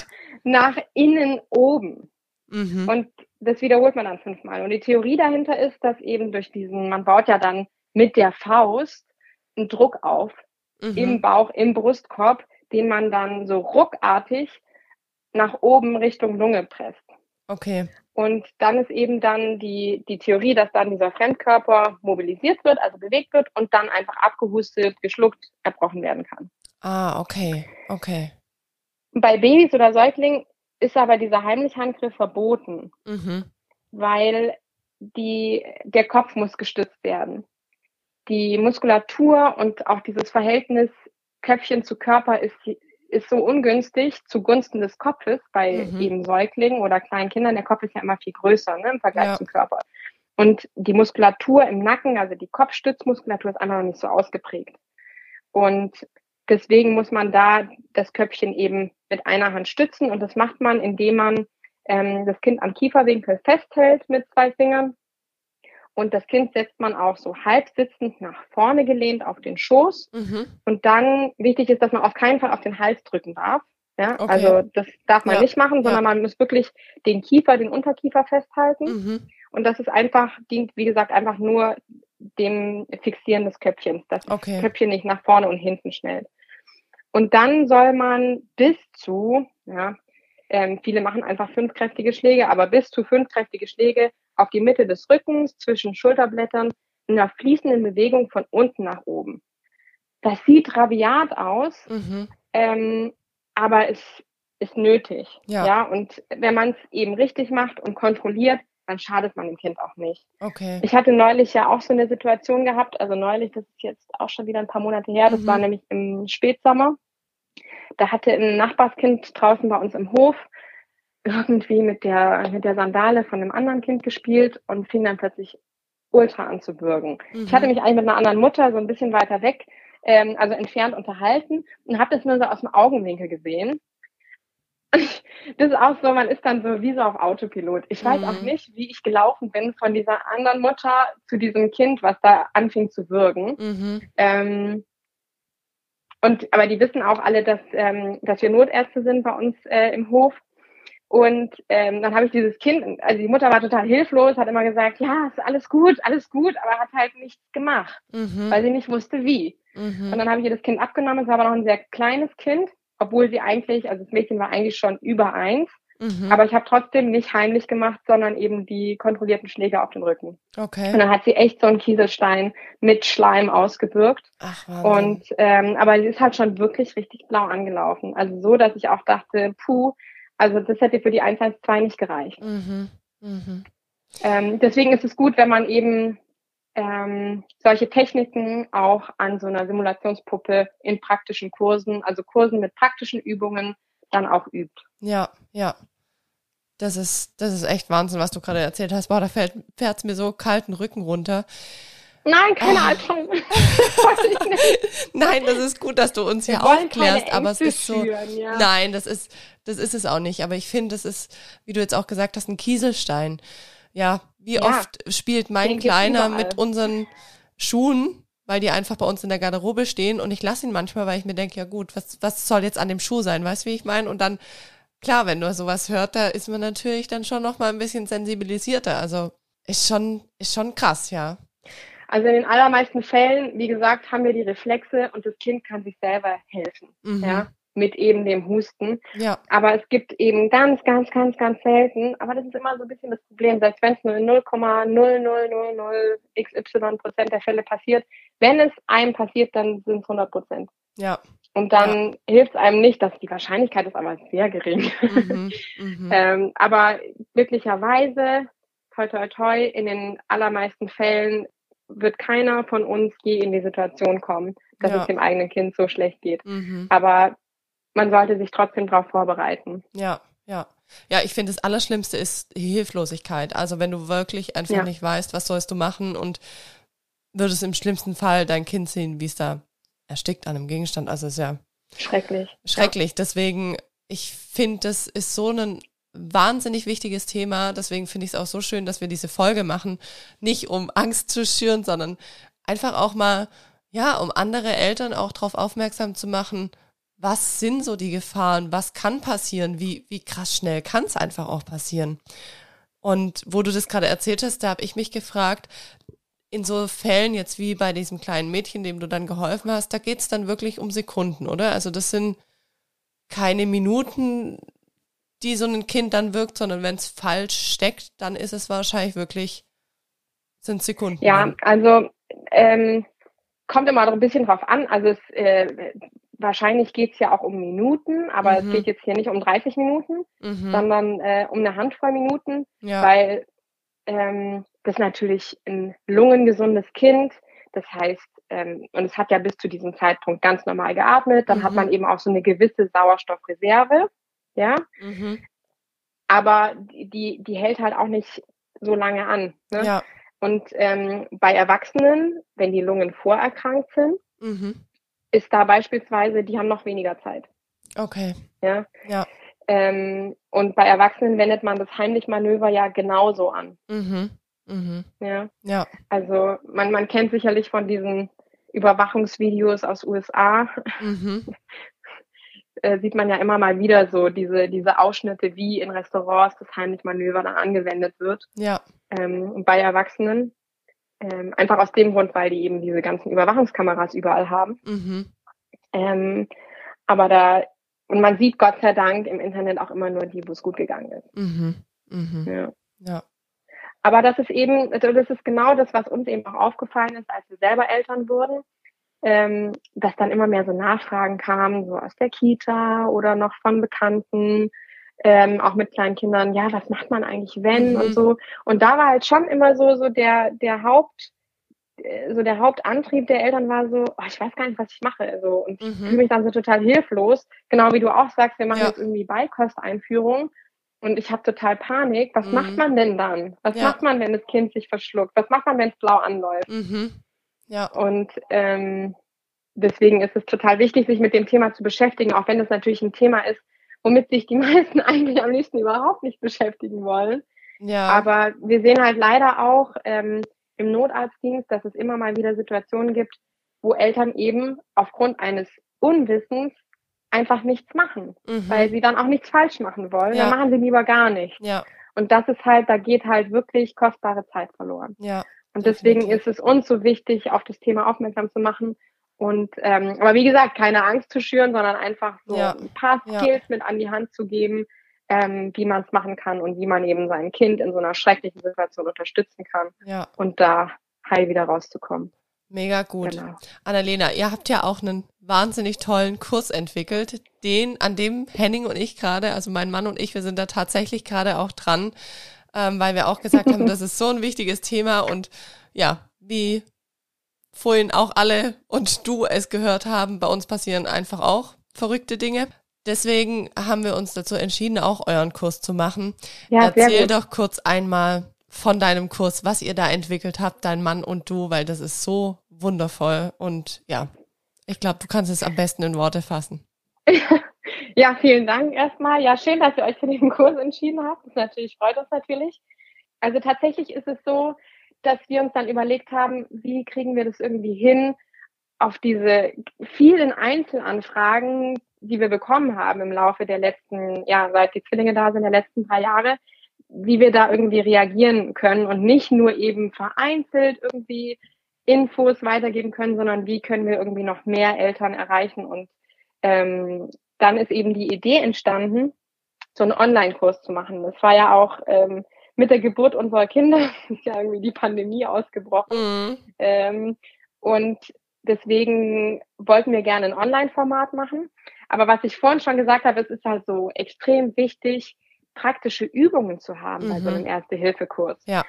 nach innen oben. Mhm. Und das wiederholt man dann fünfmal. Und die Theorie dahinter ist, dass eben durch diesen, man baut ja dann mit der Faust einen Druck auf mhm. im Bauch, im Brustkorb, den man dann so ruckartig nach oben Richtung Lunge presst. Okay. Und dann ist eben dann die, die Theorie, dass dann dieser Fremdkörper mobilisiert wird, also bewegt wird und dann einfach abgehustet, geschluckt, erbrochen werden kann. Ah, okay, okay. Bei Babys oder Säuglingen ist aber dieser Heimlichhandgriff verboten, mhm. weil die, der Kopf muss gestützt werden. Die Muskulatur und auch dieses Verhältnis Köpfchen zu Körper ist ist so ungünstig zugunsten des Kopfes bei mhm. eben Säuglingen oder kleinen Kindern. Der Kopf ist ja immer viel größer ne, im Vergleich ja. zum Körper. Und die Muskulatur im Nacken, also die Kopfstützmuskulatur, ist einfach noch nicht so ausgeprägt. Und deswegen muss man da das Köpfchen eben mit einer Hand stützen. Und das macht man, indem man ähm, das Kind am Kieferwinkel festhält mit zwei Fingern und das Kind setzt man auch so halb sitzend nach vorne gelehnt auf den Schoß. Mhm. Und dann wichtig ist, dass man auf keinen Fall auf den Hals drücken darf. Ja, okay. also das darf man ja. nicht machen, sondern ja. man muss wirklich den Kiefer, den Unterkiefer festhalten. Mhm. Und das ist einfach, dient, wie gesagt, einfach nur dem Fixieren des Köpfchens, dass okay. das Köpfchen nicht nach vorne und hinten schnellt. Und dann soll man bis zu, ja, ähm, viele machen einfach fünf kräftige Schläge, aber bis zu fünf kräftige Schläge auf die Mitte des Rückens zwischen Schulterblättern in einer fließenden Bewegung von unten nach oben. Das sieht rabiat aus, mhm. ähm, aber es ist nötig. Ja. ja? Und wenn man es eben richtig macht und kontrolliert, dann schadet man dem Kind auch nicht. Okay. Ich hatte neulich ja auch so eine Situation gehabt, also neulich, das ist jetzt auch schon wieder ein paar Monate her, das mhm. war nämlich im Spätsommer. Da hatte ein Nachbarskind draußen bei uns im Hof irgendwie mit der, mit der Sandale von einem anderen Kind gespielt und fing dann plötzlich ultra an zu bürgen. Mhm. Ich hatte mich eigentlich mit einer anderen Mutter so ein bisschen weiter weg, ähm, also entfernt unterhalten und habe das nur so aus dem Augenwinkel gesehen. das ist auch so, man ist dann so wie so auf Autopilot. Ich weiß Mhm. auch nicht, wie ich gelaufen bin von dieser anderen Mutter zu diesem Kind, was da anfing zu würgen. Mhm. Ähm, und aber die wissen auch alle, dass, ähm, dass wir Notärzte sind bei uns äh, im Hof. Und ähm, dann habe ich dieses Kind, also die Mutter war total hilflos, hat immer gesagt, ja, ist alles gut, alles gut, aber hat halt nichts gemacht, Mhm. weil sie nicht wusste, wie. Und Mhm. dann habe ich ihr das Kind abgenommen, es war aber noch ein sehr kleines Kind, obwohl sie eigentlich, also das Mädchen war eigentlich schon über eins, Mhm. aber ich habe trotzdem nicht heimlich gemacht, sondern eben die kontrollierten Schläge auf den Rücken. Und Okay. dann hat sie echt so einen Kieselstein mit Schleim ausgebürgt. Ach, Wahnsinn. Und ähm, aber sie ist halt schon wirklich richtig blau angelaufen. Also so, dass ich auch dachte, puh, also das hätte für die 112 nicht gereicht. Mhm. Mhm. Ähm, deswegen ist es gut, wenn man eben ähm, solche Techniken auch an so einer Simulationspuppe in praktischen Kursen, also Kursen mit praktischen Übungen, dann auch übt. Ja, ja. Das ist, das ist echt Wahnsinn, was du gerade erzählt hast. Boah, da fällt fährt's mir so kalten Rücken runter. Nein, keine Ah. Nicht. Nein, das ist gut, dass du uns hier aufklärst, aber es ist so. schüren, ja. Nein, das ist, das ist es auch nicht. Aber ich finde, es ist, wie du jetzt auch gesagt hast, ein Kieselstein. Ja, wie Ja. oft spielt mein Kleiner mit unseren Schuhen, weil die einfach bei uns in der Garderobe stehen und ich lasse ihn manchmal, weil ich mir denke, ja gut, was, was soll jetzt an dem Schuh sein? Weißt du, wie ich meine? Und dann, klar, wenn du sowas hört, da ist man natürlich dann schon noch mal ein bisschen sensibilisierter. Also ist schon, ist schon krass, ja. Also in den allermeisten Fällen, wie gesagt, haben wir die Reflexe und das Kind kann sich selber helfen, Mhm. ja, mit eben dem Husten. Ja, Aber es gibt eben ganz, ganz, ganz, ganz selten, aber das ist immer so ein bisschen das Problem, selbst wenn es nur in 0,0000 xy Prozent der Fälle passiert, wenn es einem passiert, dann sind es 100 Prozent. ja. Und dann hilft es einem nicht, dass die Wahrscheinlichkeit ist aber sehr gering. Mhm. Mhm. ähm, aber glücklicherweise, toi, toi, toi, in den allermeisten Fällen wird keiner von uns je in die Situation kommen, dass Ja. es dem eigenen Kind so schlecht geht. Mhm. Aber man sollte sich trotzdem darauf vorbereiten. Ja, ja. Ja, ich finde, das Allerschlimmste ist die Hilflosigkeit. Also wenn du wirklich einfach Ja. nicht weißt, was sollst du machen und würdest im schlimmsten Fall dein Kind sehen, wie es da erstickt an einem Gegenstand. Also ist ja Schrecklich. schrecklich. Deswegen, ich finde, das ist so ein wahnsinnig wichtiges Thema. Deswegen finde ich es auch so schön, dass wir diese Folge machen. Nicht um Angst zu schüren, sondern einfach auch mal, ja, um andere Eltern auch darauf aufmerksam zu machen, was sind so die Gefahren, was kann passieren, wie, wie krass schnell kann es einfach auch passieren. Und wo du das gerade erzählt hast, da habe ich mich gefragt, in so Fällen jetzt wie bei diesem kleinen Mädchen, dem du dann geholfen hast, da geht es dann wirklich um Sekunden, oder? Also das sind keine Minuten, die so ein Kind dann wirkt, sondern wenn es falsch steckt, dann ist es wahrscheinlich wirklich, sind Sekunden. Ja, also ähm, kommt immer noch ein bisschen drauf an. Also es, äh, wahrscheinlich geht's ja auch um Minuten, aber Mhm. es geht jetzt hier nicht um 30 Minuten, Mhm. sondern äh, um eine Handvoll Minuten, Ja, weil ähm, das ist natürlich ein lungengesundes Kind. Das heißt, ähm, und es hat ja bis zu diesem Zeitpunkt ganz normal geatmet. Dann hat Mhm. man eben auch so eine gewisse Sauerstoffreserve, ja. mhm. Aber die, die hält halt auch nicht so lange an. Ne? ja, Und ähm, bei Erwachsenen, wenn die Lungen vorerkrankt sind, mhm. ist da beispielsweise, die haben noch weniger Zeit. okay, Ja? ja, Ähm, und bei Erwachsenen wendet man das Heimlich-Manöver ja genauso an. mhm. Mhm. Ja? ja, Also man, man kennt sicherlich von diesen Überwachungsvideos aus USA, mhm. äh, sieht man ja immer mal wieder so diese, diese Ausschnitte, wie in Restaurants das Heimlich-Manöver dann angewendet wird. ja, ähm, bei Erwachsenen. Ähm, einfach aus dem Grund, weil die eben diese ganzen Überwachungskameras überall haben. mhm. Ähm, aber da, und man sieht Gott sei Dank im Internet auch immer nur die, wo es gut gegangen ist. Mhm. Mhm. Ja. Ja, Aber das ist eben, also das ist genau das, was uns eben auch aufgefallen ist, als wir selber Eltern wurden, ähm, dass dann immer mehr so Nachfragen kamen, so aus der Kita oder noch von Bekannten, ähm, auch mit kleinen Kindern, ja, was macht man eigentlich, wenn Mhm. und so. Und da war halt schon immer so, so der, der Haupt, äh, so der Hauptantrieb der Eltern war so, oh, ich weiß gar nicht, was ich mache. Also, und ich Mhm. fühle mich dann so total hilflos. Genau wie du auch sagst, wir machen Ja. jetzt irgendwie Beikosteinführung und ich habe total Panik. Was Mhm. macht man denn dann? Was Ja. macht man, wenn das Kind sich verschluckt? Was macht man, wenn es blau anläuft? mhm. Ja, Und ähm, deswegen ist es total wichtig, sich mit dem Thema zu beschäftigen, auch wenn es natürlich ein Thema ist, womit sich die meisten eigentlich am liebsten überhaupt nicht beschäftigen wollen. Ja. Aber wir sehen halt leider auch ähm, im Notarztdienst, dass es immer mal wieder Situationen gibt, wo Eltern eben aufgrund eines Unwissens einfach nichts machen, mhm. weil sie dann auch nichts falsch machen wollen. Ja. Dann machen sie lieber gar nichts. Ja. Und das ist halt, da geht halt wirklich kostbare Zeit verloren. Ja. Und deswegen ist es uns so wichtig, auf das Thema aufmerksam zu machen. Und ähm, aber wie gesagt, keine Angst zu schüren, sondern einfach so ja. ein paar Skills ja. mit an die Hand zu geben, ähm, wie man es machen kann und wie man eben sein Kind in so einer schrecklichen Situation unterstützen kann ja. und da heil wieder rauszukommen. Mega gut. Genau. Annalena, ihr habt ja auch einen wahnsinnig tollen Kurs entwickelt, den, an dem Henning und ich gerade, also mein Mann und ich, wir sind da tatsächlich gerade auch dran, ähm, weil wir auch gesagt haben, das ist so ein wichtiges Thema und ja, wie vorhin auch alle und du es gehört haben, bei uns passieren einfach auch verrückte Dinge. Deswegen haben wir uns dazu entschieden, auch euren Kurs zu machen. Ja, Erzähl doch kurz einmal von deinem Kurs, was ihr da entwickelt habt, dein Mann und du, weil das ist so wundervoll und ja, ich glaube, du kannst es am besten in Worte fassen. Ja, vielen Dank erstmal. Ja, schön, dass ihr euch für den Kurs entschieden habt. Das natürlich freut uns natürlich. Also tatsächlich ist es so, dass wir uns dann überlegt haben, wie kriegen wir das irgendwie hin, auf diese vielen Einzelanfragen, die wir bekommen haben im Laufe der letzten, ja, seit die Zwillinge da sind, der letzten drei Jahre, wie wir da irgendwie reagieren können und nicht nur eben vereinzelt irgendwie Infos weitergeben können, sondern wie können wir irgendwie noch mehr Eltern erreichen. Und ähm, dann ist eben die Idee entstanden, so einen Online-Kurs zu machen. Das war ja auch ähm, mit der Geburt unserer Kinder, ist ja irgendwie die Pandemie ausgebrochen. Mhm. Ähm, und deswegen wollten wir gerne ein Online-Format machen. Aber was ich vorhin schon gesagt habe, es ist halt so extrem wichtig, praktische Übungen zu haben mhm. bei so mhm. einem Erste-Hilfe-Kurs. Ja.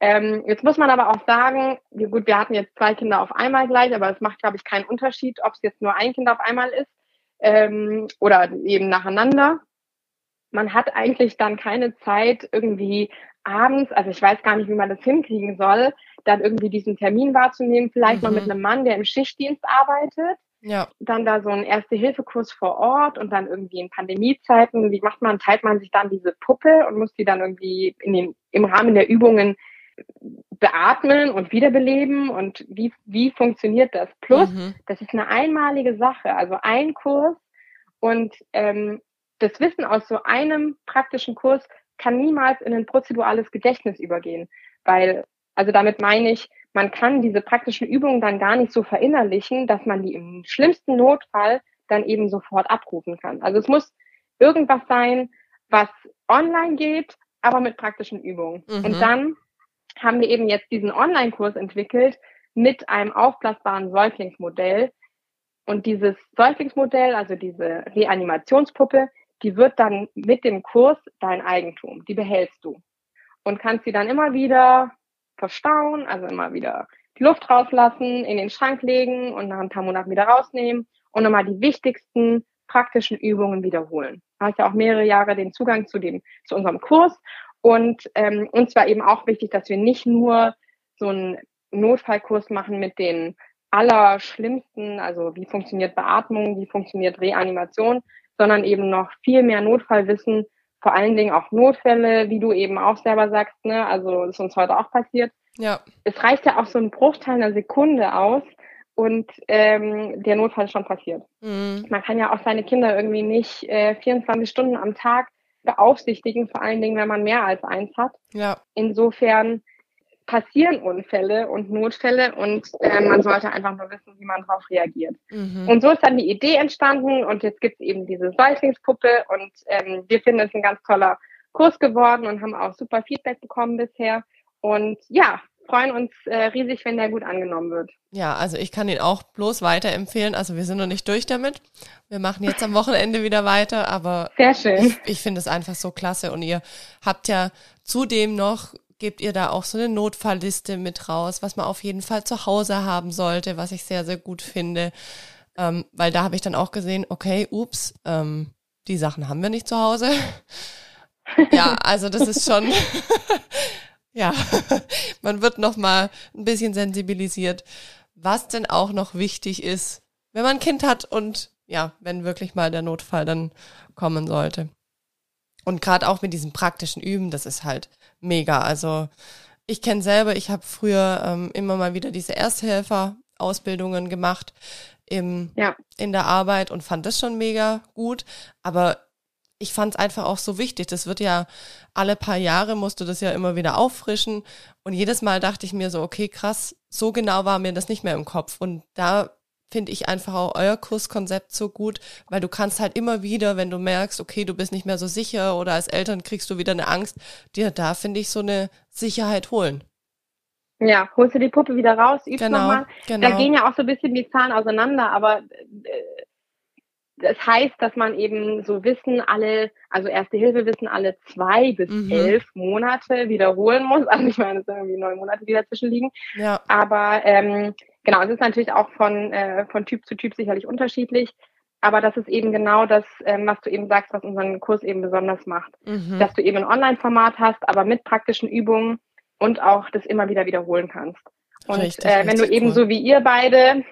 Ähm, jetzt muss man aber auch sagen, gut, wir hatten jetzt zwei Kinder auf einmal gleich, aber es macht, glaube ich, keinen Unterschied, ob es jetzt nur ein Kind auf einmal ist ähm, oder eben nacheinander. Man hat eigentlich dann keine Zeit, irgendwie abends, also ich weiß gar nicht, wie man das hinkriegen soll, dann irgendwie diesen Termin wahrzunehmen, vielleicht mhm. mal mit mhm. einem Mann, der im Schichtdienst arbeitet. Ja. Dann da so ein Erste-Hilfe-Kurs vor Ort und dann irgendwie in Pandemiezeiten, wie macht man, teilt man sich dann diese Puppe und muss die dann irgendwie in den, im Rahmen der Übungen beatmen und wiederbeleben und wie, wie funktioniert das? Plus, mhm. das ist eine einmalige Sache, also ein Kurs und ähm, das Wissen aus so einem praktischen Kurs kann niemals in ein prozedurales Gedächtnis übergehen, weil, also damit meine ich, man kann diese praktischen Übungen dann gar nicht so verinnerlichen, dass man die im schlimmsten Notfall dann eben sofort abrufen kann. Also es muss irgendwas sein, was online geht, aber mit praktischen Übungen. Mhm. Und dann haben wir eben jetzt diesen Online-Kurs entwickelt mit einem aufblasbaren Säuglingsmodell. Und dieses Säuglingsmodell, also diese Reanimationspuppe, die wird dann mit dem Kurs dein Eigentum. Die behältst du und kannst sie dann immer wieder verstauen, also immer wieder die Luft rauslassen, in den Schrank legen und nach ein paar Monaten wieder rausnehmen und nochmal die wichtigsten praktischen Übungen wiederholen. Da habe ich ja auch mehrere Jahre den Zugang zu dem, zu unserem Kurs und ähm, uns war eben auch wichtig, dass wir nicht nur so einen Notfallkurs machen mit den allerschlimmsten, also wie funktioniert Beatmung, wie funktioniert Reanimation, sondern eben noch viel mehr Notfallwissen, vor allen Dingen auch Notfälle, wie du eben auch selber sagst, ne? Also ist uns heute auch passiert. Ja. Es reicht ja auch so ein Bruchteil einer Sekunde aus und ähm, der Notfall ist schon passiert. Mhm. Man kann ja auch seine Kinder irgendwie nicht äh, 24 Stunden am Tag beaufsichtigen, vor allen Dingen, wenn man mehr als eins hat. Ja. Insofern passieren Unfälle und Notfälle und äh, man sollte einfach nur wissen, wie man darauf reagiert. Mhm. Und so ist dann die Idee entstanden und jetzt gibt es eben diese Säuglingspuppe und ähm, wir finden es ein ganz toller Kurs geworden und haben auch super Feedback bekommen bisher. Und ja, freuen uns äh, riesig, wenn der gut angenommen wird. Ja, also ich kann ihn auch bloß weiterempfehlen. Also wir sind noch nicht durch damit. Wir machen jetzt am Wochenende wieder weiter, aber Sehr schön. ich, ich finde es einfach so klasse. Und ihr habt ja zudem noch, gebt ihr da auch so eine Notfallliste mit raus, was man auf jeden Fall zu Hause haben sollte, was ich sehr, sehr gut finde. Ähm, weil da habe ich dann auch gesehen, okay, ups, ähm, die Sachen haben wir nicht zu Hause. ja, also das ist schon Ja, man wird noch mal ein bisschen sensibilisiert, was denn auch noch wichtig ist, wenn man ein Kind hat und ja, wenn wirklich mal der Notfall dann kommen sollte. Und gerade auch mit diesem praktischen Üben, das ist halt mega. Also ich kenne selber, ich habe früher ähm, immer mal wieder diese Ersthelfer-Ausbildungen gemacht im, ja. in der Arbeit und fand das schon mega gut. Aber ich fand es einfach auch so wichtig. Das wird ja alle paar Jahre musst du das ja immer wieder auffrischen. Und jedes Mal dachte ich mir so, okay, krass, so genau war mir das nicht mehr im Kopf. Und da finde ich einfach auch euer Kurskonzept so gut, weil du kannst halt immer wieder, wenn du merkst, okay, du bist nicht mehr so sicher oder als Eltern kriegst du wieder eine Angst, dir da finde ich so eine Sicherheit holen. Ja, holst du die Puppe wieder raus, übst genau, nochmal. Genau. Da gehen ja auch so ein bisschen die Zahlen auseinander, aber äh, das heißt, dass man eben so Wissen alle, also Erste Hilfe Wissen alle zwei bis mhm. elf Monate wiederholen muss. Also ich meine, es sind irgendwie neun Monate, die dazwischen liegen. Ja. Aber ähm, genau, es ist natürlich auch von, äh, von Typ zu Typ sicherlich unterschiedlich. Aber das ist eben genau das, ähm, was du eben sagst, was unseren Kurs eben besonders macht. Mhm. Dass du eben ein Online-Format hast, aber mit praktischen Übungen und auch das immer wieder wiederholen kannst. Und richtig, äh, wenn du eben cool. so wie ihr beide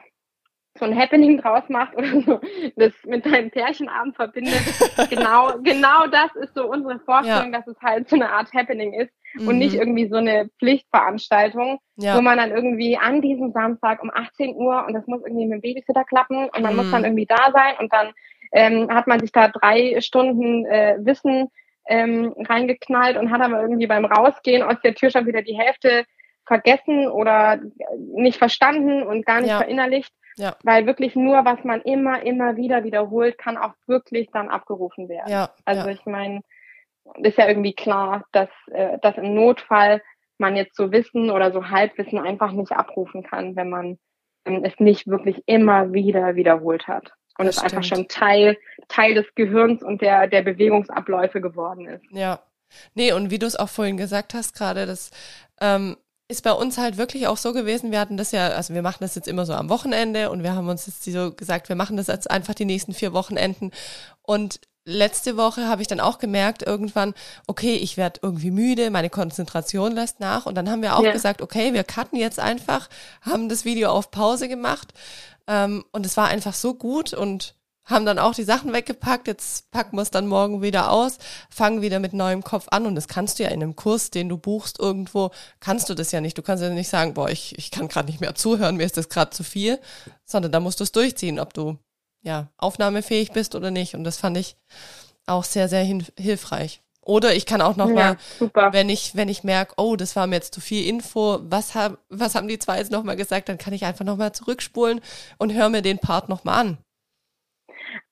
so ein Happening draus macht oder so, das mit deinem Pärchenabend verbindet. genau, genau das ist so unsere Vorstellung, ja. dass es halt so eine Art Happening ist mhm. und nicht mhm. irgendwie so eine Pflichtveranstaltung, ja. wo man dann irgendwie an diesem Samstag um 18 Uhr und das muss irgendwie mit dem Babysitter klappen und man mhm. muss dann irgendwie da sein und dann ähm, hat man sich da drei Stunden äh, Wissen ähm, reingeknallt und hat aber irgendwie beim Rausgehen aus der Tür schon wieder die Hälfte vergessen oder nicht verstanden und gar nicht ja. verinnerlicht. Ja. Weil wirklich nur, was man immer, immer wieder wiederholt, kann auch wirklich dann abgerufen werden. Ja. Also ja. ich meine, ist ja irgendwie klar, dass, äh, dass im Notfall man jetzt so Wissen oder so Halbwissen einfach nicht abrufen kann, wenn man ähm, es nicht wirklich immer wieder wiederholt hat. Und das es stimmt. einfach schon Teil, Teil des Gehirns und der, der Bewegungsabläufe geworden ist. Ja. Nee, und wie du es auch vorhin gesagt hast, gerade, das ähm, ist bei uns halt wirklich auch so gewesen, wir hatten das ja, also wir machen das jetzt immer so am Wochenende und wir haben uns jetzt so gesagt, wir machen das jetzt einfach die nächsten vier Wochenenden. Und letzte Woche habe ich dann auch gemerkt, irgendwann, okay, ich werde irgendwie müde, meine Konzentration lässt nach. Und dann haben wir auch ja. gesagt, okay, wir cutten jetzt einfach, haben das Video auf Pause gemacht. Ähm, und es war einfach so gut und haben dann auch die Sachen weggepackt, jetzt packen wir es dann morgen wieder aus, fangen wieder mit neuem Kopf an und das kannst du ja in einem Kurs, den du buchst irgendwo, kannst du das ja nicht. Du kannst ja nicht sagen, boah, ich, ich kann gerade nicht mehr zuhören, mir ist das gerade zu viel, sondern da musst du es durchziehen, ob du ja aufnahmefähig bist oder nicht. Und das fand ich auch sehr, sehr hilfreich. Oder ich kann auch noch ja, mal, wenn ich wenn ich merke, oh, das war mir jetzt zu viel Info, was haben was haben die zwei jetzt noch mal gesagt, dann kann ich einfach noch mal zurückspulen und höre mir den Part noch mal an.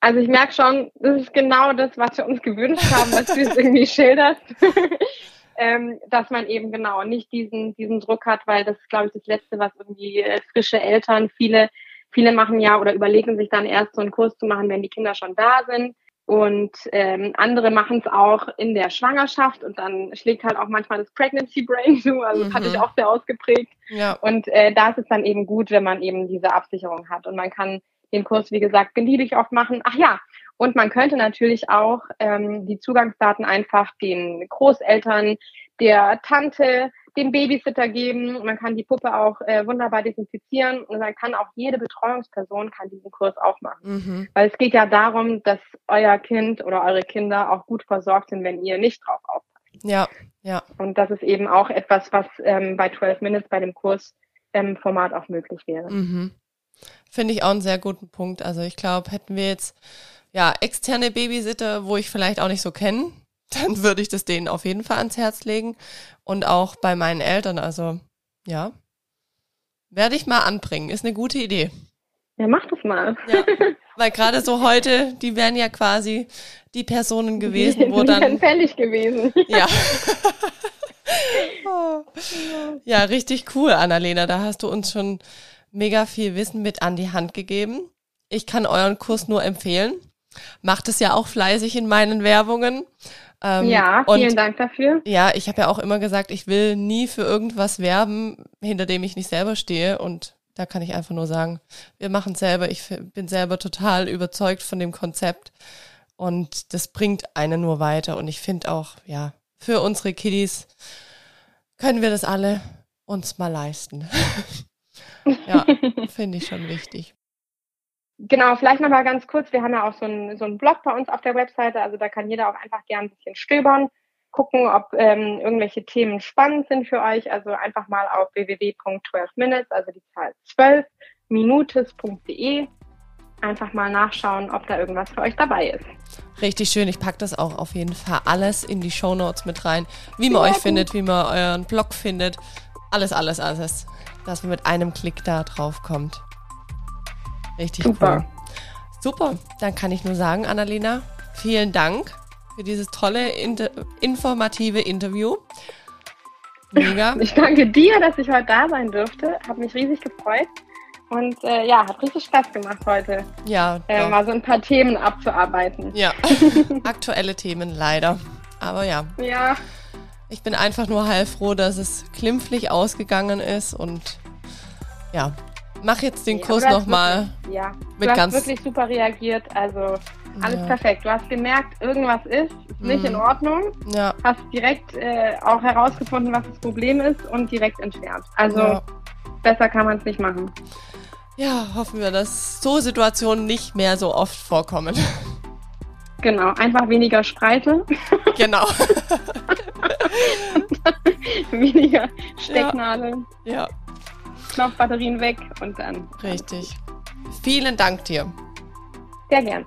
Also ich merke schon, das ist genau das, was wir uns gewünscht haben, was du es irgendwie schilderst. ähm, dass man eben genau nicht diesen, diesen Druck hat, weil das ist, glaube ich, das Letzte, was irgendwie äh, frische Eltern, viele, viele machen ja oder überlegen sich dann erst so einen Kurs zu machen, wenn die Kinder schon da sind. Und ähm, andere machen es auch in der Schwangerschaft und dann schlägt halt auch manchmal das Pregnancy Brain zu. Also das hatte ich mhm. auch sehr ausgeprägt. Ja. Und äh, da ist es dann eben gut, wenn man eben diese Absicherung hat. Und man kann den Kurs, wie gesagt, beliebig oft machen. Ach ja, und man könnte natürlich auch ähm, die Zugangsdaten einfach den Großeltern, der Tante, dem Babysitter geben. Man kann die Puppe auch äh, wunderbar desinfizieren und dann kann auch jede Betreuungsperson kann diesen Kurs auch machen. Mhm. Weil es geht ja darum, dass euer Kind oder eure Kinder auch gut versorgt sind, wenn ihr nicht drauf aufpasst. Ja, ja. Und das ist eben auch etwas, was ähm, bei 12 Minutes bei dem Kurs ähm, Format auch möglich wäre. Mhm. Finde ich auch einen sehr guten Punkt. Also ich glaube, hätten wir jetzt ja externe Babysitter, wo ich vielleicht auch nicht so kenne, dann würde ich das denen auf jeden Fall ans Herz legen. Und auch bei meinen Eltern. Also ja, werde ich mal anbringen. Ist eine gute Idee. Ja, mach das mal. Ja, weil gerade so heute, die wären ja quasi die Personen gewesen, wo die dann. Die fällig gewesen. Ja. ja, richtig cool, Annalena. Da hast du uns schon mega viel Wissen mit an die Hand gegeben. Ich kann euren Kurs nur empfehlen. Macht es ja auch fleißig in meinen Werbungen. Ähm, ja, vielen und, Dank dafür. Ja, ich habe ja auch immer gesagt, ich will nie für irgendwas werben, hinter dem ich nicht selber stehe. Und da kann ich einfach nur sagen, wir machen es selber. Ich bin selber total überzeugt von dem Konzept. Und das bringt einen nur weiter. Und ich finde auch, ja, für unsere Kiddies können wir das alle uns mal leisten. Ja, finde ich schon wichtig. Genau, vielleicht noch mal ganz kurz. Wir haben ja auch so einen, so einen Blog bei uns auf der Webseite. Also da kann jeder auch einfach gern ein bisschen stöbern, gucken, ob ähm, irgendwelche Themen spannend sind für euch. Also einfach mal auf www.12minutes, also die Zahl 12 minutes.de einfach mal nachschauen, ob da irgendwas für euch dabei ist. Richtig schön. Ich packe das auch auf jeden Fall alles in die Show Notes mit rein. Wie man ja, euch gut. findet, wie man euren Blog findet. Alles, alles, alles. Dass man mit einem Klick da drauf kommt. Richtig Super. cool. Super. Dann kann ich nur sagen, Annalena, vielen Dank für dieses tolle, inter informative Interview. Mega. Ich danke dir, dass ich heute da sein durfte. Habe mich riesig gefreut. Und äh, ja, hat richtig Spaß gemacht heute. Ja. Äh, mal so ein paar Themen abzuarbeiten. Ja. Aktuelle Themen leider. Aber ja. Ja. Ich bin einfach nur heilfroh, dass es klimpflich ausgegangen ist und ja, mach jetzt den ja, Kurs nochmal. Ja, mit du hast ganz wirklich super reagiert. Also alles ja. perfekt. Du hast gemerkt, irgendwas ist, ist nicht mhm. in Ordnung. Ja. Hast direkt äh, auch herausgefunden, was das Problem ist und direkt entfernt. Also ja. besser kann man es nicht machen. Ja, hoffen wir, dass so Situationen nicht mehr so oft vorkommen. Genau, einfach weniger Spreite. Genau. weniger Stecknadeln. Ja. ja. Knopfbatterien weg und dann. Richtig. Vielen Dank dir. Sehr gern.